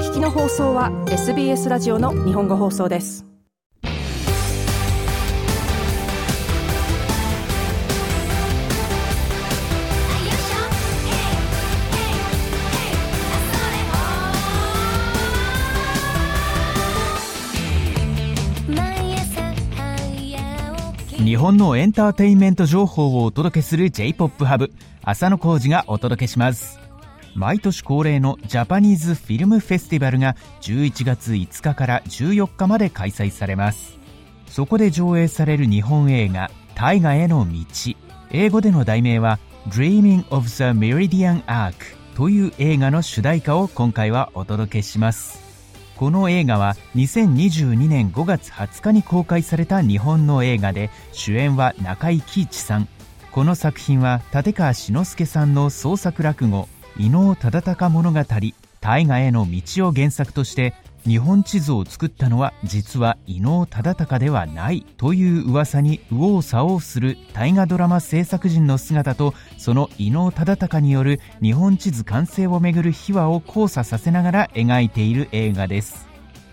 聞きの放送は SBS ラジオの日本語放送です。日本のエンターテインメント情報をお届けする J-POP ハブ浅野浩二がお届けします。毎年恒例のジャパニーズフィルムフェスティバルが11月5日から14日まで開催されます。そこで上映される日本映画大河への道。英語での題名は Dreaming of the Meridian Arc という映画の主題歌を今回はお届けします。この映画は2022年5月20日に公開された日本の映画で主演は中井貴一さん。この作品は立川志の輔さんの創作落語伊能忠敬物語大河への道を原作として日本地図を作ったのは実は伊能忠敬ではないという噂に右往左往する大河ドラマ制作陣の姿とその伊能忠敬による日本地図完成をめぐる秘話を交差させながら描いている映画です。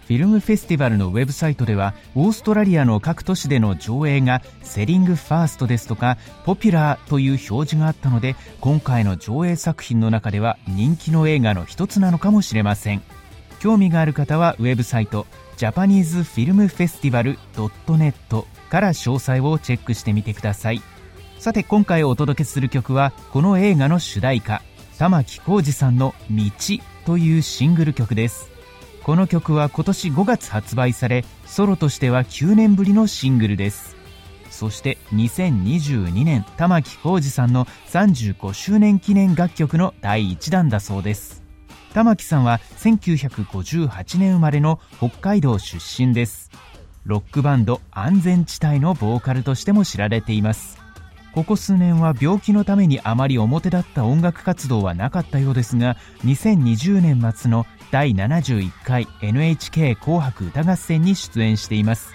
フィルムフェスティバルのウェブサイトではオーストラリアの各都市での上映がセリングファーストですとかポピュラーという表示があったので今回の上映作品の中では人気の映画の一つなのかもしれません。興味がある方はウェブサイトジャパニーズフィルムフェスティバル .net から詳細をチェックしてみてください。さて今回お届けする曲はこの映画の主題歌玉置浩二さんの「道」というシングル曲です。この曲は今年5月発売されソロとしては9年ぶりのシングルです。そして2022年玉置浩二さんの35周年記念楽曲の第1弾だそうです。玉木さんは1958年生まれの北海道出身です。ロックバンド安全地帯のボーカルとしても知られています。ここ数年は病気のためにあまり表立った音楽活動はなかったようですが2020年末の第71回 NHK 紅白歌合戦に出演しています。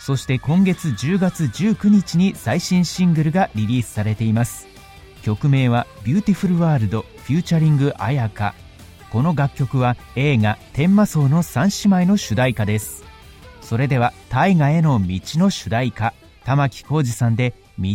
そして今月10月19日に最新シングルがリリースされています。曲名は「 Beautiful World featuring 絢香」この楽曲は映画「天間荘の三姉妹」の主題歌です。それでは大河への道の主題歌玉置浩二さんで「道」